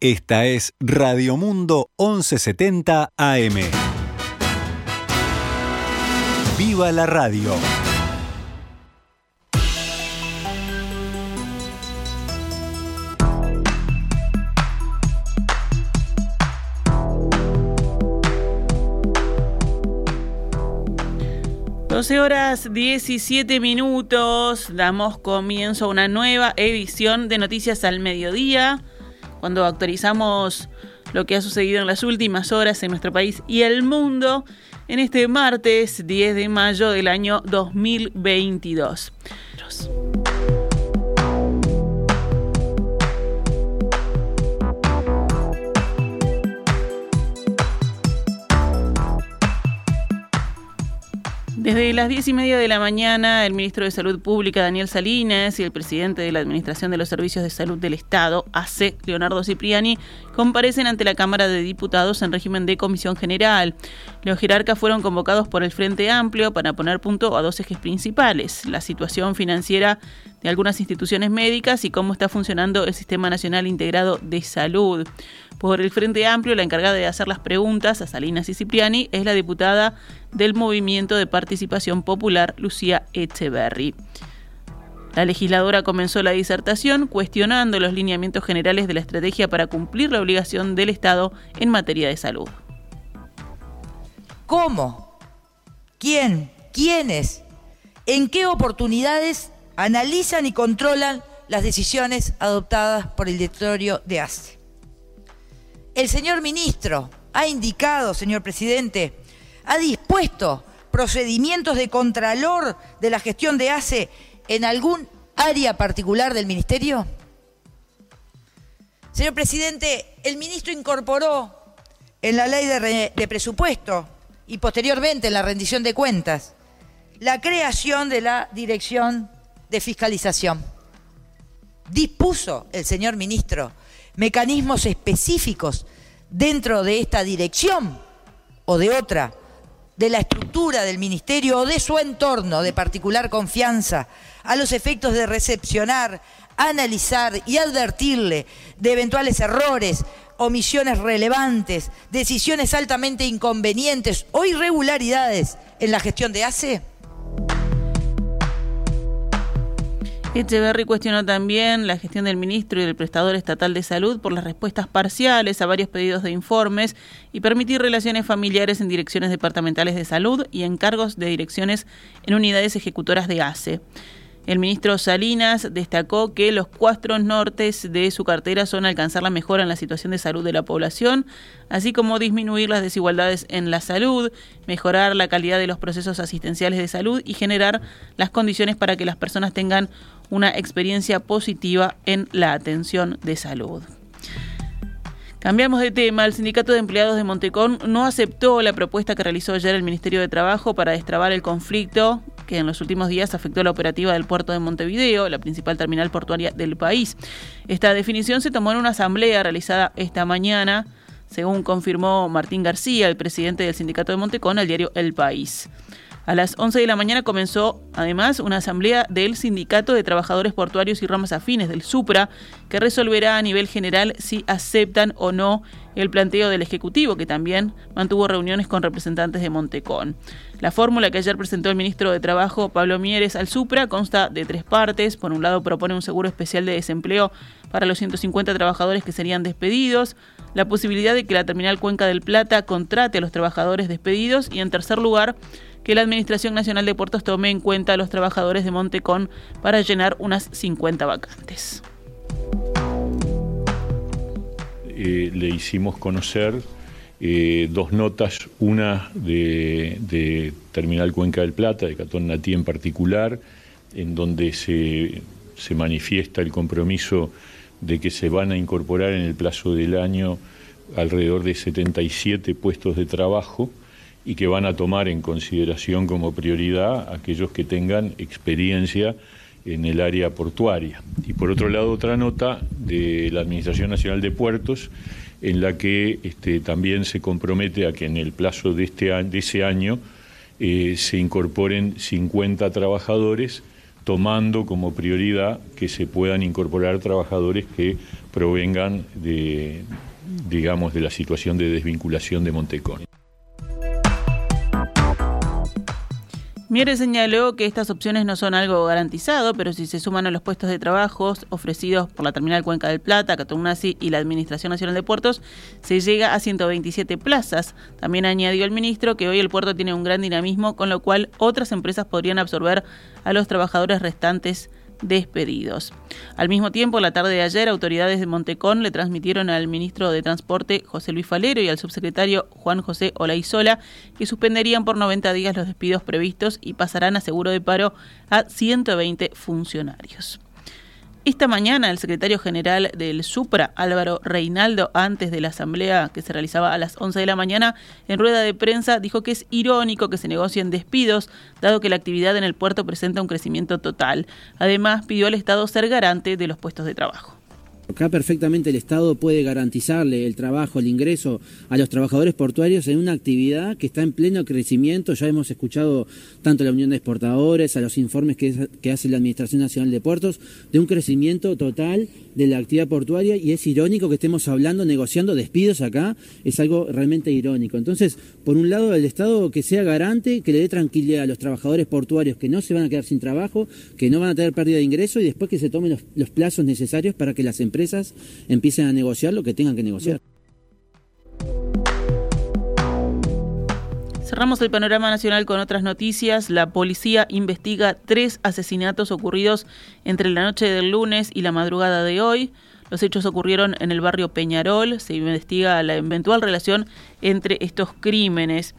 Esta es Radio Mundo 1170 AM. ¡Viva la radio! Doce horas 17 minutos, damos comienzo a una nueva edición de Noticias al Mediodía cuando actualizamos lo que ha sucedido en las últimas horas en nuestro país y el mundo en este martes 10 de mayo del año 2022. Las diez y media de la mañana, el ministro de Salud Pública, Daniel Salinas, y el presidente de la Administración de los Servicios de Salud del Estado, AC, Leonardo Cipriani, comparecen ante la Cámara de Diputados en régimen de comisión general. Los jerarcas fueron convocados por el Frente Amplio para poner punto a dos ejes principales, la situación financiera de algunas instituciones médicas y cómo está funcionando el Sistema Nacional Integrado de Salud. Por el Frente Amplio, la encargada de hacer las preguntas a Salinas y Cipriani es la diputada del Movimiento de Participación Popular, Lucía Echeverry. La legisladora comenzó la disertación cuestionando los lineamientos generales de la estrategia para cumplir la obligación del Estado en materia de salud. ¿Cómo? ¿Quién? ¿Quiénes? ¿En qué oportunidades analizan y controlan las decisiones adoptadas por el directorio de ACE? El señor ministro ha indicado, señor presidente, ha dispuesto procedimientos de contralor de la gestión de ACE en algún área particular del ministerio? Señor presidente, el ministro incorporó en la ley de, de, presupuesto y posteriormente en la rendición de cuentas la creación de la dirección de fiscalización. Dispuso el señor ministro mecanismos específicos dentro de esta dirección o de otra, de la estructura del ministerio o de su entorno de particular confianza, a los efectos de recepcionar, analizar y advertirle de eventuales errores, omisiones relevantes, decisiones altamente inconvenientes o irregularidades en la gestión de ACE? Echeverry cuestionó también la gestión del ministro y del prestador estatal de salud por las respuestas parciales a varios pedidos de informes y permitir relaciones familiares en direcciones departamentales de salud y encargos de direcciones en unidades ejecutoras de ACE. El ministro Salinas destacó que los cuatro nortes de su cartera son alcanzar la mejora en la situación de salud de la población, así como disminuir las desigualdades en la salud, mejorar la calidad de los procesos asistenciales de salud y generar las condiciones para que las personas tengan una experiencia positiva en la atención de salud. Cambiamos de tema. El Sindicato de Empleados de Montecón no aceptó la propuesta que realizó ayer el Ministerio de Trabajo para destrabar el conflicto que en los últimos días afectó la operativa del puerto de Montevideo, la principal terminal portuaria del país. Esta definición se tomó en una asamblea realizada esta mañana, según confirmó Martín García, el presidente del Sindicato de Montecón, al diario El País. A las 11 de la mañana comenzó además una asamblea del Sindicato de Trabajadores Portuarios y Ramas Afines del SUPRA, que resolverá a nivel general si aceptan o no el planteo del Ejecutivo, que también mantuvo reuniones con representantes de Montecón. La fórmula que ayer presentó el ministro de Trabajo, Pablo Mieres, al Supra consta de tres partes. Por un lado, propone un seguro especial de desempleo para los 150 trabajadores que serían despedidos, la posibilidad de que la terminal Cuenca del Plata contrate a los trabajadores despedidos y, en tercer lugar, que la Administración Nacional de Puertos tome en cuenta a los trabajadores de Montecón para llenar unas 50 vacantes. Eh, le hicimos conocer eh, dos notas, una de, Terminal Cuenca del Plata, de Catón Natí en particular, en donde se, se manifiesta el compromiso de que se van a incorporar en el plazo del año alrededor de 77 puestos de trabajo y que van a tomar en consideración como prioridad aquellos que tengan experiencia en el área portuaria. Y por otro lado, otra nota de la Administración Nacional de Puertos, en la que este, también se compromete a que en el plazo de, este, de ese año eh, se incorporen 50 trabajadores tomando como prioridad que se puedan incorporar trabajadores que provengan de, digamos, de la situación de desvinculación de Montecón. Miere señaló que estas opciones no son algo garantizado, pero si se suman a los puestos de trabajo ofrecidos por la Terminal Cuenca del Plata, Catunasi y la Administración Nacional de Puertos, se llega a 127 plazas. También añadió el ministro que hoy el puerto tiene un gran dinamismo, con lo cual otras empresas podrían absorber a los trabajadores restantes despedidos. Al mismo tiempo, la tarde de ayer, autoridades de Montecón le transmitieron al ministro de Transporte José Luis Falero y al subsecretario Juan José Olaizola que suspenderían por 90 días los despidos previstos y pasarán a seguro de paro a 120 funcionarios. Esta mañana el secretario general del Supra, Álvaro Reinaldo, antes de la asamblea que se realizaba a las 11 de la mañana, en rueda de prensa dijo que es irónico que se negocien despidos, dado que la actividad en el puerto presenta un crecimiento total. Además, pidió al Estado ser garante de los puestos de trabajo. Acá perfectamente el Estado puede garantizarle el trabajo, el ingreso a los trabajadores portuarios en una actividad que está en pleno crecimiento. Ya hemos escuchado tanto la Unión de Exportadores, a los informes que, que hace la Administración Nacional de Puertos, de un crecimiento total de la actividad portuaria y es irónico que estemos hablando, negociando despidos acá, es algo realmente irónico. Entonces, por un lado, el Estado que sea garante, que le dé tranquilidad a los trabajadores portuarios que no se van a quedar sin trabajo, que no van a tener pérdida de ingreso y después que se tomen los, los plazos necesarios para que las empresas empiecen a negociar lo que tengan que negociar. Cerramos el panorama nacional con otras noticias. La policía investiga tres asesinatos ocurridos entre la noche del lunes y la madrugada de hoy. Los hechos ocurrieron en el barrio Peñarol. Se investiga la eventual relación entre estos crímenes.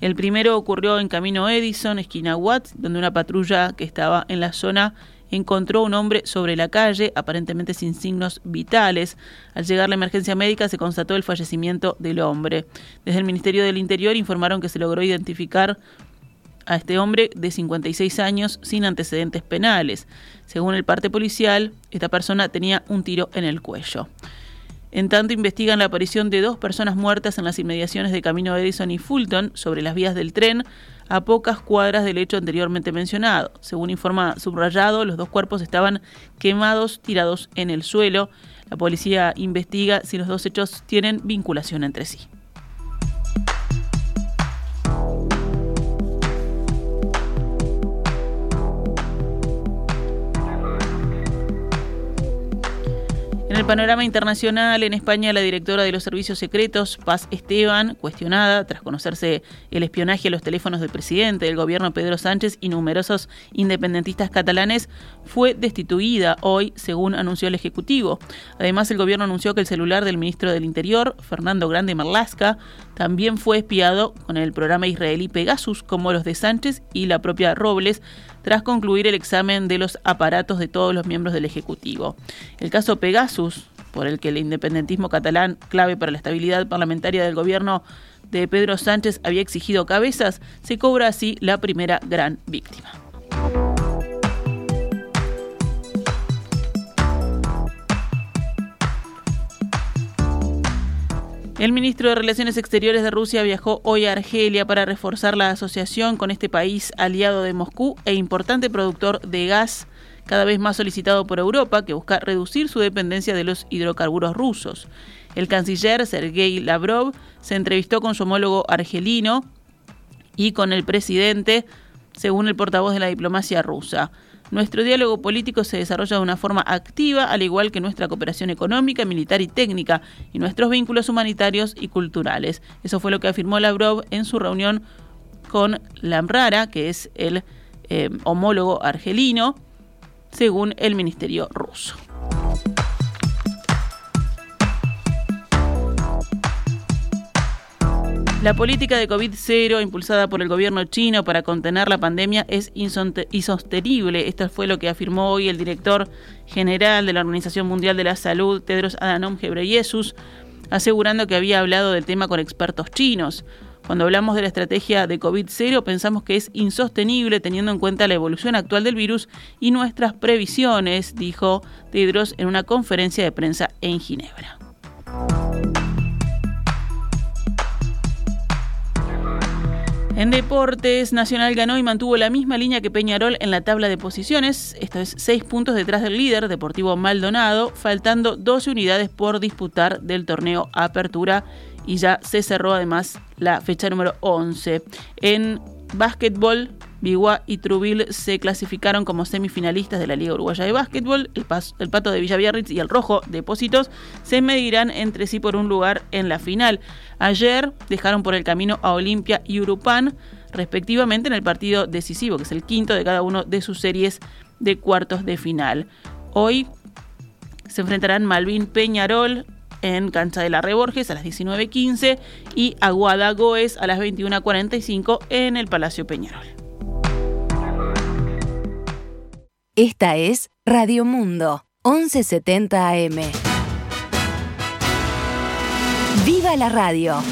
El primero ocurrió en Camino Edison, esquina Watts, donde una patrulla que estaba en la zona encontró un hombre sobre la calle, aparentemente sin signos vitales. Al llegar la emergencia médica se constató el fallecimiento del hombre. Desde el Ministerio del Interior informaron que se logró identificar a este hombre de 56 años sin antecedentes penales. Según el parte policial, esta persona tenía un tiro en el cuello. En tanto, investigan la aparición de dos personas muertas en las inmediaciones de Camino Edison y Fulton sobre las vías del tren a pocas cuadras del hecho anteriormente mencionado. Según informa Subrayado, los dos cuerpos estaban quemados, tirados en el suelo. La policía investiga si los dos hechos tienen vinculación entre sí. Panorama internacional, en España, la directora de los servicios secretos, Paz Esteban, cuestionada tras conocerse el espionaje a los teléfonos del presidente del gobierno Pedro Sánchez y numerosos independentistas catalanes, fue destituida hoy, según anunció el Ejecutivo. Además, el gobierno anunció que el celular del ministro del Interior, Fernando Grande Marlasca, también fue espiado con el programa israelí Pegasus, como los de Sánchez y la propia Robles, tras concluir el examen de los aparatos de todos los miembros del Ejecutivo. El caso Pegasus, por el que el independentismo catalán, clave para la estabilidad parlamentaria del gobierno de Pedro Sánchez, había exigido cabezas, se cobra así la primera gran víctima. El ministro de Relaciones Exteriores de Rusia viajó hoy a Argelia para reforzar la asociación con este país aliado de Moscú e importante productor de gas cada vez más solicitado por Europa, que busca reducir su dependencia de los hidrocarburos rusos. El canciller Sergei Lavrov se entrevistó con su homólogo argelino y con el presidente, según el portavoz de la diplomacia rusa. Nuestro diálogo político se desarrolla de una forma activa, al igual que nuestra cooperación económica, militar y técnica, y nuestros vínculos humanitarios y culturales. Eso fue lo que afirmó Lavrov en su reunión con Lamrara, que es el eh, homólogo argelino, según el Ministerio ruso. La política de COVID-0 impulsada por el gobierno chino para contener la pandemia es insostenible. Esto fue lo que afirmó hoy el director general de la Organización Mundial de la Salud, Tedros Adhanom Ghebreyesus, asegurando que había hablado del tema con expertos chinos. Cuando hablamos de la estrategia de COVID-0 pensamos que es insostenible teniendo en cuenta la evolución actual del virus y nuestras previsiones, dijo Tedros en una conferencia de prensa en Ginebra. En deportes, Nacional ganó y mantuvo la misma línea que Peñarol en la tabla de posiciones, esta vez seis puntos detrás del líder, Deportivo Maldonado, faltando 12 unidades por disputar del torneo Apertura y ya se cerró además la fecha número 11. En básquetbol, Biguá y Trubil se clasificaron como semifinalistas de la Liga Uruguaya de Básquetbol. El, el Pato de Villaviarritz y el Rojo de Pósitos se medirán entre sí por un lugar en la final. Ayer dejaron por el camino a Olimpia y Urupán, respectivamente en el partido decisivo, que es el quinto de cada uno de sus series de cuartos de final. Hoy se enfrentarán Malvin Peñarol en Cancha de la Reborges a las 19.15 y Aguada Goes a las 21.45 en el Palacio Peñarol. Esta es Radio Mundo, 1170 AM. ¡Viva la radio!